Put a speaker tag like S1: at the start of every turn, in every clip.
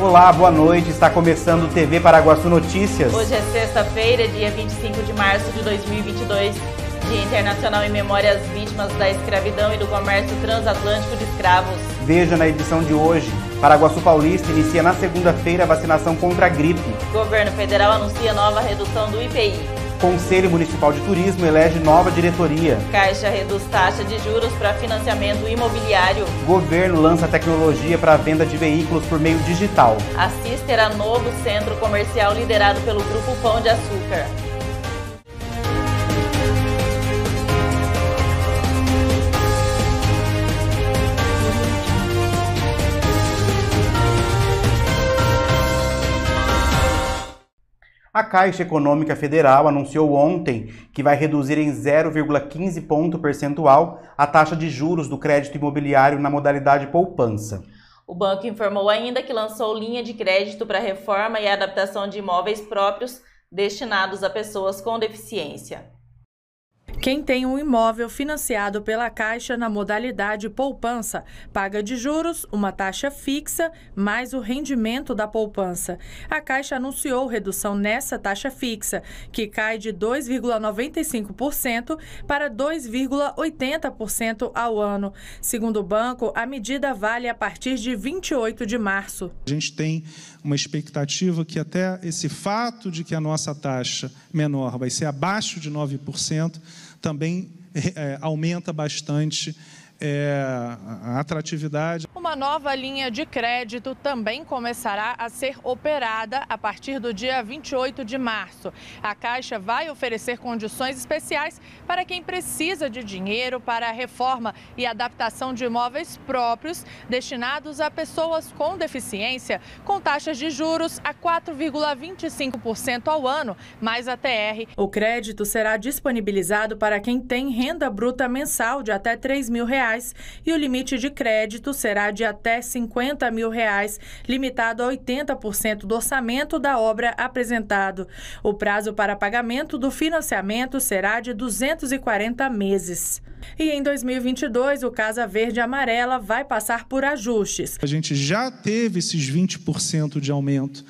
S1: Olá, boa noite. Está começando o TV Paraguaçu Notícias.
S2: Hoje é sexta-feira, dia 25 de março de 2022, Dia Internacional em Memória às Vítimas da Escravidão e do Comércio Transatlântico de Escravos.
S1: Veja na edição de hoje. Paraguaçu Paulista inicia na segunda-feira a vacinação contra a gripe.
S2: Governo Federal anuncia nova redução do IPI.
S1: Conselho Municipal de Turismo elege nova diretoria.
S2: Caixa reduz taxa de juros para financiamento imobiliário.
S1: Governo lança tecnologia para a venda de veículos por meio digital.
S2: Assis terá novo centro comercial liderado pelo Grupo Pão de Açúcar.
S1: A Caixa Econômica Federal anunciou ontem que vai reduzir em 0,15 ponto percentual a taxa de juros do crédito imobiliário na modalidade poupança.
S2: O banco informou ainda que lançou linha de crédito para reforma e adaptação de imóveis próprios destinados a pessoas com deficiência.
S3: Quem tem um imóvel financiado pela Caixa na modalidade poupança paga de juros uma taxa fixa mais o rendimento da poupança. A Caixa anunciou redução nessa taxa fixa, que cai de 2,95% para 2,80% ao ano. Segundo o banco, a medida vale a partir de 28 de março.
S4: A gente tem uma expectativa que até esse fato de que a nossa taxa menor vai ser abaixo de 9%, também é, aumenta bastante é, a atratividade.
S3: Uma nova linha de crédito também começará a ser operada a partir do dia 28 de março. A Caixa vai oferecer condições especiais para quem precisa de dinheiro para a reforma e adaptação de imóveis próprios destinados a pessoas com deficiência, com taxas de juros a 4,25% ao ano, mais a TR. O crédito será disponibilizado para quem tem renda bruta mensal de até 3 mil reais reais e o limite de crédito será de até 50 mil reais, limitado a 80% do orçamento da obra apresentado. O prazo para pagamento do financiamento será de 240 meses. E em 2022, o Casa Verde Amarela vai passar por ajustes.
S4: A gente já teve esses 20% de aumento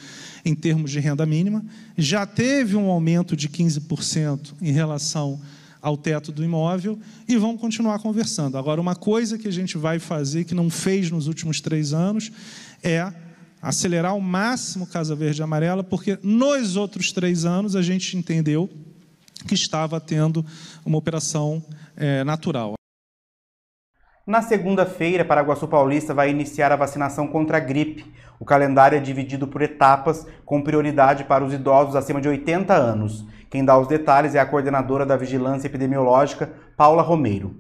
S4: em termos de renda mínima, já teve um aumento de 15% em relação ao teto do imóvel e vamos continuar conversando. Agora, uma coisa que a gente vai fazer, que não fez nos últimos três anos, é acelerar ao máximo Casa Verde e Amarela, porque nos outros três anos a gente entendeu que estava tendo uma operação é, natural.
S1: Na segunda-feira, Paraguaçu Paulista vai iniciar a vacinação contra a gripe. O calendário é dividido por etapas, com prioridade para os idosos acima de 80 anos. Quem dá os detalhes é a coordenadora da Vigilância Epidemiológica, Paula Romeiro.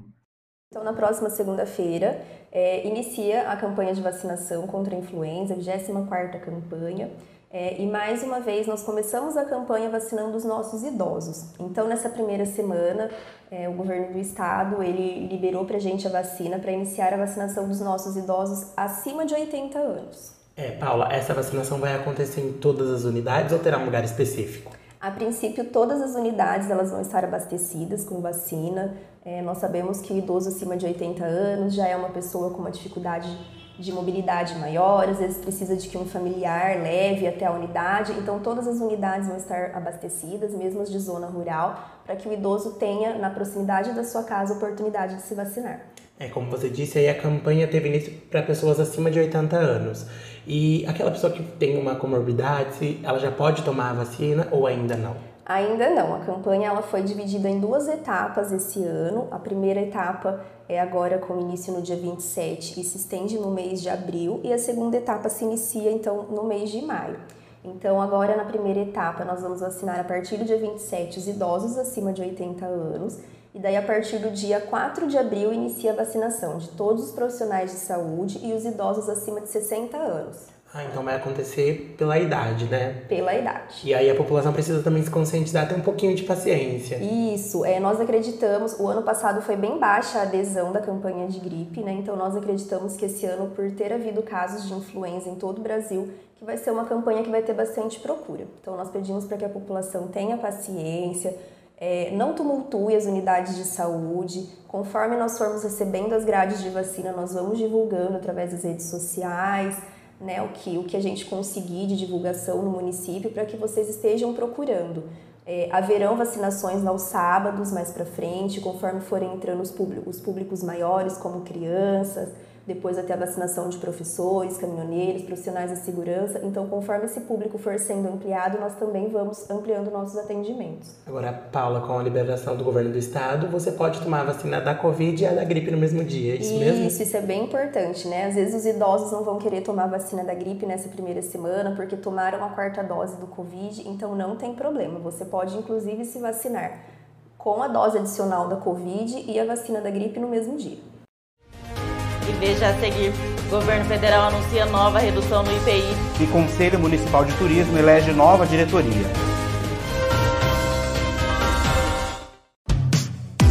S5: Então, na próxima segunda-feira, é, inicia a campanha de vacinação contra a influenza, a 24ª campanha. É, e mais uma vez, nós começamos a campanha vacinando os nossos idosos. Então, nessa primeira semana, é, o governo do estado ele liberou para a gente a vacina para iniciar a vacinação dos nossos idosos acima de 80 anos.
S6: É, Paula, essa vacinação vai acontecer em todas as unidades ou terá um lugar específico?
S5: A princípio, todas as unidades elas vão estar abastecidas com vacina. É, nós sabemos que o idoso acima de 80 anos já é uma pessoa com uma dificuldade de mobilidade maior, às vezes precisa de que um familiar leve até a unidade. Então, todas as unidades vão estar abastecidas, mesmo as de zona rural, para que o idoso tenha na proximidade da sua casa a oportunidade de se vacinar.
S6: É, como você disse, aí a campanha teve início para pessoas acima de 80 anos. E aquela pessoa que tem uma comorbidade, ela já pode tomar a vacina ou ainda não?
S5: Ainda não. A campanha ela foi dividida em duas etapas esse ano. A primeira etapa é agora com início no dia 27 e se estende no mês de abril, e a segunda etapa se inicia então no mês de maio. Então, agora na primeira etapa, nós vamos vacinar a partir do dia 27 os idosos acima de 80 anos e daí, a partir do dia 4 de abril, inicia a vacinação de todos os profissionais de saúde e os idosos acima de 60 anos.
S6: Ah, então vai acontecer pela idade, né?
S5: Pela idade.
S6: E aí a população precisa também se conscientizar, ter um pouquinho de paciência.
S5: Isso, é, nós acreditamos, o ano passado foi bem baixa a adesão da campanha de gripe, né? Então nós acreditamos que esse ano, por ter havido casos de influenza em todo o Brasil, que vai ser uma campanha que vai ter bastante procura. Então nós pedimos para que a população tenha paciência, é, não tumultue as unidades de saúde. Conforme nós formos recebendo as grades de vacina, nós vamos divulgando através das redes sociais. Né, o, que, o que a gente conseguir de divulgação no município para que vocês estejam procurando. É, haverão vacinações aos sábados mais para frente, conforme forem entrando os públicos, os públicos maiores, como crianças, depois até a vacinação de professores, caminhoneiros, profissionais de segurança. Então, conforme esse público for sendo ampliado, nós também vamos ampliando nossos atendimentos.
S6: Agora, Paula, com a liberação do governo do estado, você pode tomar a vacina da Covid e a da gripe no mesmo dia, é isso,
S5: isso
S6: mesmo?
S5: Isso, isso é bem importante, né? Às vezes os idosos não vão querer tomar a vacina da gripe nessa primeira semana porque tomaram a quarta dose do Covid, então não tem problema. Você pode, inclusive, se vacinar com a dose adicional da Covid e a vacina da gripe no mesmo dia.
S2: E veja a seguir: governo federal anuncia nova redução no IPI.
S1: E Conselho Municipal de Turismo elege nova diretoria.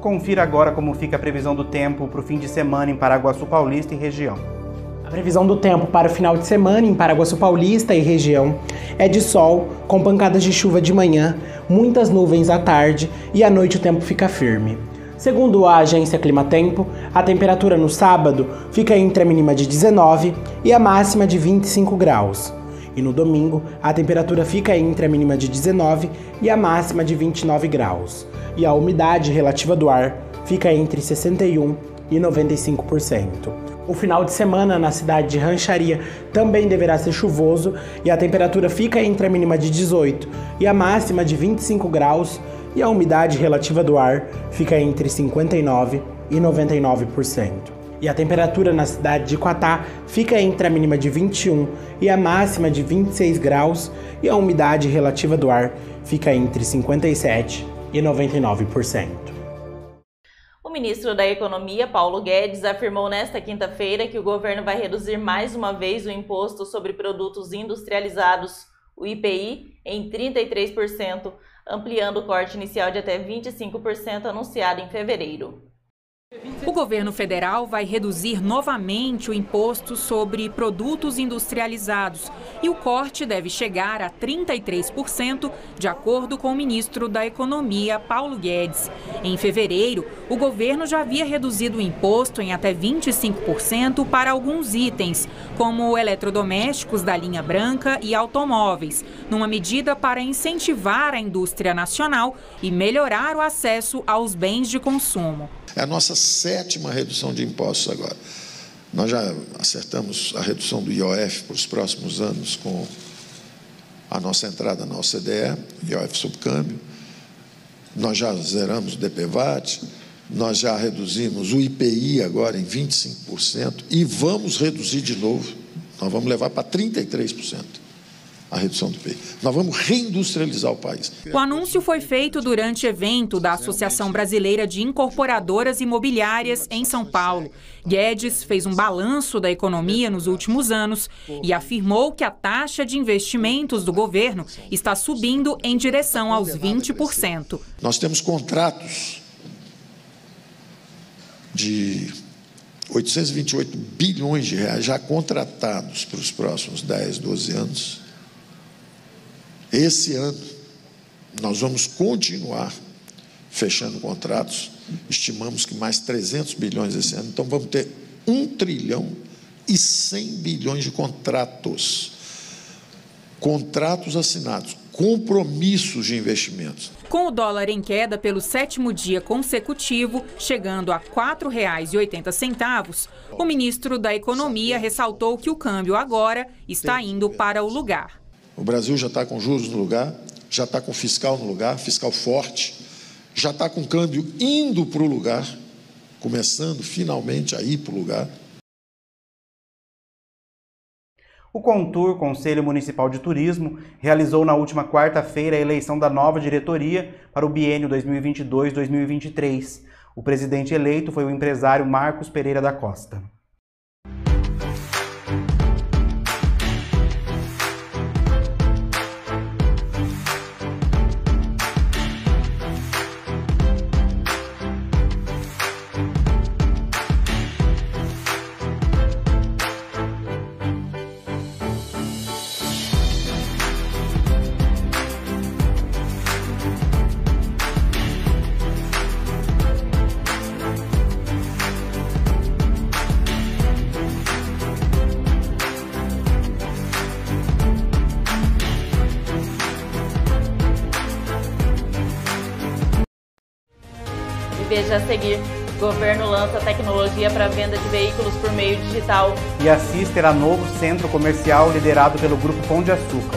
S1: Confira agora como fica a previsão do tempo para o fim de semana em Paraguaçu Paulista e região.
S6: A previsão do tempo para o final de semana em Paraguaçu Paulista e região é de sol, com pancadas de chuva de manhã, muitas nuvens à tarde e à noite o tempo fica firme. Segundo a agência Climatempo, a temperatura no sábado fica entre a mínima de 19 e a máxima de 25 graus. E no domingo, a temperatura fica entre a mínima de 19 e a máxima de 29 graus e a umidade relativa do ar fica entre 61% e 95%. O final de semana na cidade de Rancharia também deverá ser chuvoso e a temperatura fica entre a mínima de 18 e a máxima de 25 graus e a umidade relativa do ar fica entre 59 e 99%. E a temperatura na cidade de Quatá fica entre a mínima de 21 e a máxima de 26 graus e a umidade relativa do ar fica entre 57 e 99%.
S2: O ministro da Economia, Paulo Guedes, afirmou nesta quinta-feira que o governo vai reduzir mais uma vez o imposto sobre produtos industrializados, o IPI, em 33%, ampliando o corte inicial de até 25% anunciado em fevereiro.
S7: O governo federal vai reduzir novamente o imposto sobre produtos industrializados e o corte deve chegar a 33%, de acordo com o ministro da Economia, Paulo Guedes. Em fevereiro, o governo já havia reduzido o imposto em até 25% para alguns itens, como eletrodomésticos da linha branca e automóveis, numa medida para incentivar a indústria nacional e melhorar o acesso aos bens de consumo.
S8: É a nossa sétima redução de impostos agora. Nós já acertamos a redução do IOF para os próximos anos com a nossa entrada na OCDE, IOF subcâmbio. Nós já zeramos o DPVAT, nós já reduzimos o IPI agora em 25% e vamos reduzir de novo. Nós vamos levar para 33% a redução do PIB. Nós vamos reindustrializar o país.
S7: O anúncio foi feito durante evento da Associação Brasileira de Incorporadoras Imobiliárias em São Paulo. Guedes fez um balanço da economia nos últimos anos e afirmou que a taxa de investimentos do governo está subindo em direção aos 20%.
S8: Nós temos contratos de 828 bilhões de reais já contratados para os próximos 10, 12 anos esse ano, nós vamos continuar fechando contratos. Estimamos que mais 300 bilhões esse ano. Então, vamos ter 1 trilhão e 100 bilhões de contratos. Contratos assinados, compromissos de investimentos.
S7: Com o dólar em queda pelo sétimo dia consecutivo, chegando a R$ 4,80, o ministro da Economia ressaltou que o câmbio agora está indo para o lugar.
S8: O Brasil já está com juros no lugar, já está com fiscal no lugar, fiscal forte, já está com câmbio indo para o lugar, começando finalmente a ir para o lugar.
S1: O Contur, Conselho Municipal de Turismo, realizou na última quarta-feira a eleição da nova diretoria para o biênio 2022-2023. O presidente eleito foi o empresário Marcos Pereira da Costa.
S2: Veja a seguir. Governo lança tecnologia para venda de veículos por meio digital.
S1: E assista terá novo centro comercial liderado pelo Grupo Pão de Açúcar.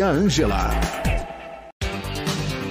S9: Ângela.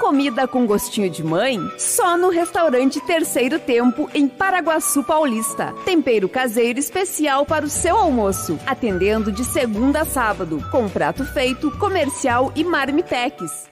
S10: Comida com gostinho de mãe? Só no restaurante Terceiro Tempo, em Paraguaçu Paulista. Tempero caseiro especial para o seu almoço. Atendendo de segunda a sábado, com prato feito, comercial e marmitex.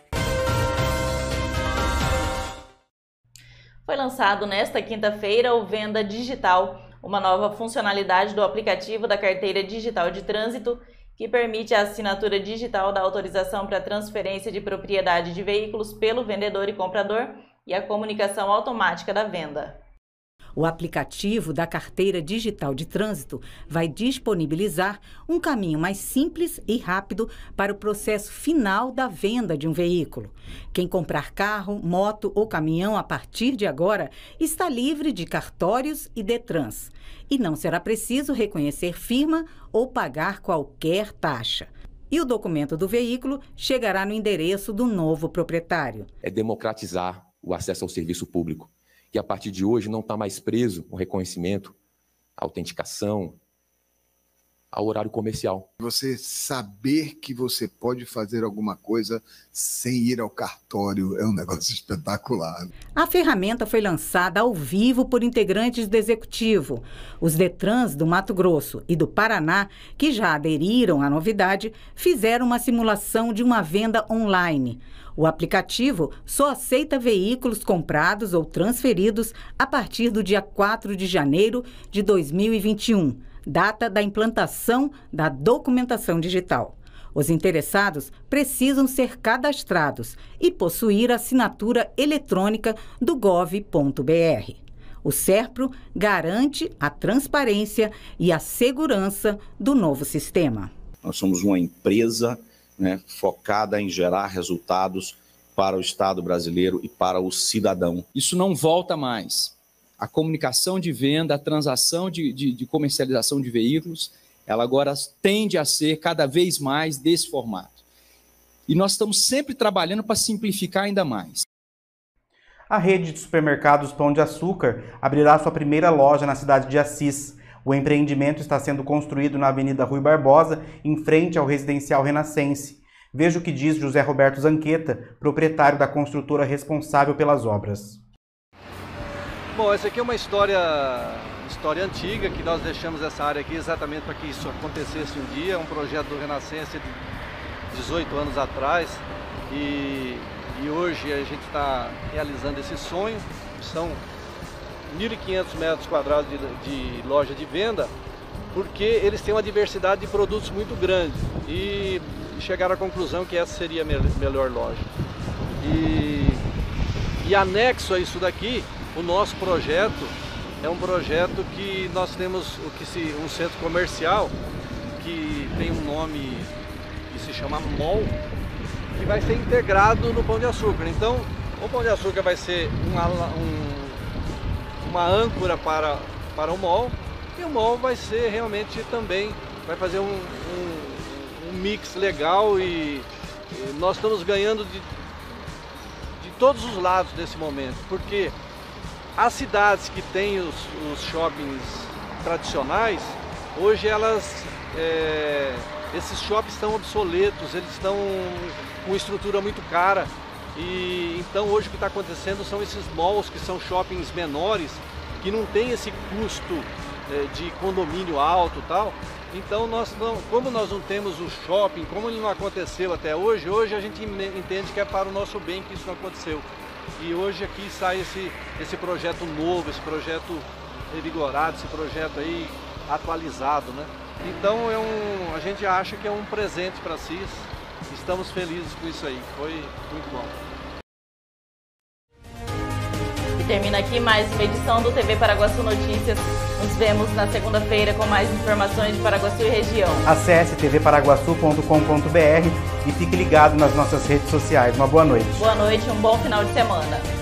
S2: Foi lançado nesta quinta-feira o Venda Digital, uma nova funcionalidade do aplicativo da Carteira Digital de Trânsito que permite a assinatura digital da autorização para transferência de propriedade de veículos pelo vendedor e comprador e a comunicação automática da venda.
S11: O aplicativo da Carteira Digital de Trânsito vai disponibilizar um caminho mais simples e rápido para o processo final da venda de um veículo. Quem comprar carro, moto ou caminhão a partir de agora está livre de cartórios e Detrans. E não será preciso reconhecer firma ou pagar qualquer taxa. E o documento do veículo chegará no endereço do novo proprietário.
S12: É democratizar o acesso ao serviço público que a partir de hoje não está mais preso o reconhecimento, autenticação, ao horário comercial.
S13: Você saber que você pode fazer alguma coisa sem ir ao cartório é um negócio espetacular.
S11: A ferramenta foi lançada ao vivo por integrantes do executivo. Os Detrans do Mato Grosso e do Paraná, que já aderiram à novidade, fizeram uma simulação de uma venda online. O aplicativo só aceita veículos comprados ou transferidos a partir do dia 4 de janeiro de 2021, data da implantação da documentação digital. Os interessados precisam ser cadastrados e possuir assinatura eletrônica do gov.br. O SERPRO garante a transparência e a segurança do novo sistema.
S14: Nós somos uma empresa né, focada em gerar resultados para o Estado brasileiro e para o cidadão.
S15: Isso não volta mais. A comunicação de venda, a transação de, de, de comercialização de veículos, ela agora tende a ser cada vez mais desse formato. E nós estamos sempre trabalhando para simplificar ainda mais.
S1: A rede de supermercados Pão de Açúcar abrirá sua primeira loja na cidade de Assis. O empreendimento está sendo construído na Avenida Rui Barbosa, em frente ao residencial Renascense. Veja o que diz José Roberto Zanqueta, proprietário da construtora responsável pelas obras.
S16: Bom, essa aqui é uma história, história antiga, que nós deixamos essa área aqui exatamente para que isso acontecesse um dia. Um projeto do Renascença de 18 anos atrás e, e hoje a gente está realizando esse sonho. São 1.500 metros quadrados de, de loja de venda, porque eles têm uma diversidade de produtos muito grande e chegaram à conclusão que essa seria a melhor loja. E, e anexo a isso daqui, o nosso projeto é um projeto que nós temos o que se, um centro comercial que tem um nome que se chama MOL, que vai ser integrado no Pão de Açúcar. Então, o Pão de Açúcar vai ser uma, um, uma âncora para, para o MOL e o MOL vai ser realmente também, vai fazer um, um, um mix legal e, e, nós estamos ganhando de, de todos os lados nesse momento, porque as cidades que têm os, os shoppings tradicionais, hoje elas, é, esses shoppings estão obsoletos, eles estão com estrutura muito cara e então hoje o que está acontecendo são esses malls que são shoppings menores, que não tem esse custo é, de condomínio alto tal. Então nós não, como nós não temos o shopping, como ele não aconteceu até hoje, hoje a gente entende que é para o nosso bem que isso não aconteceu. E hoje aqui sai esse, esse projeto novo, esse projeto revigorado, esse projeto aí atualizado, né? Então é um, a gente acha que é um presente para si. Estamos felizes com isso aí, foi muito bom.
S2: Termina aqui mais uma edição do TV Paraguaçu Notícias. Nos vemos na segunda-feira com mais informações de Paraguaçu e região.
S1: Acesse tvparaguaçu.com.br e fique ligado nas nossas redes sociais. Uma boa noite.
S2: Boa noite, um bom final de semana.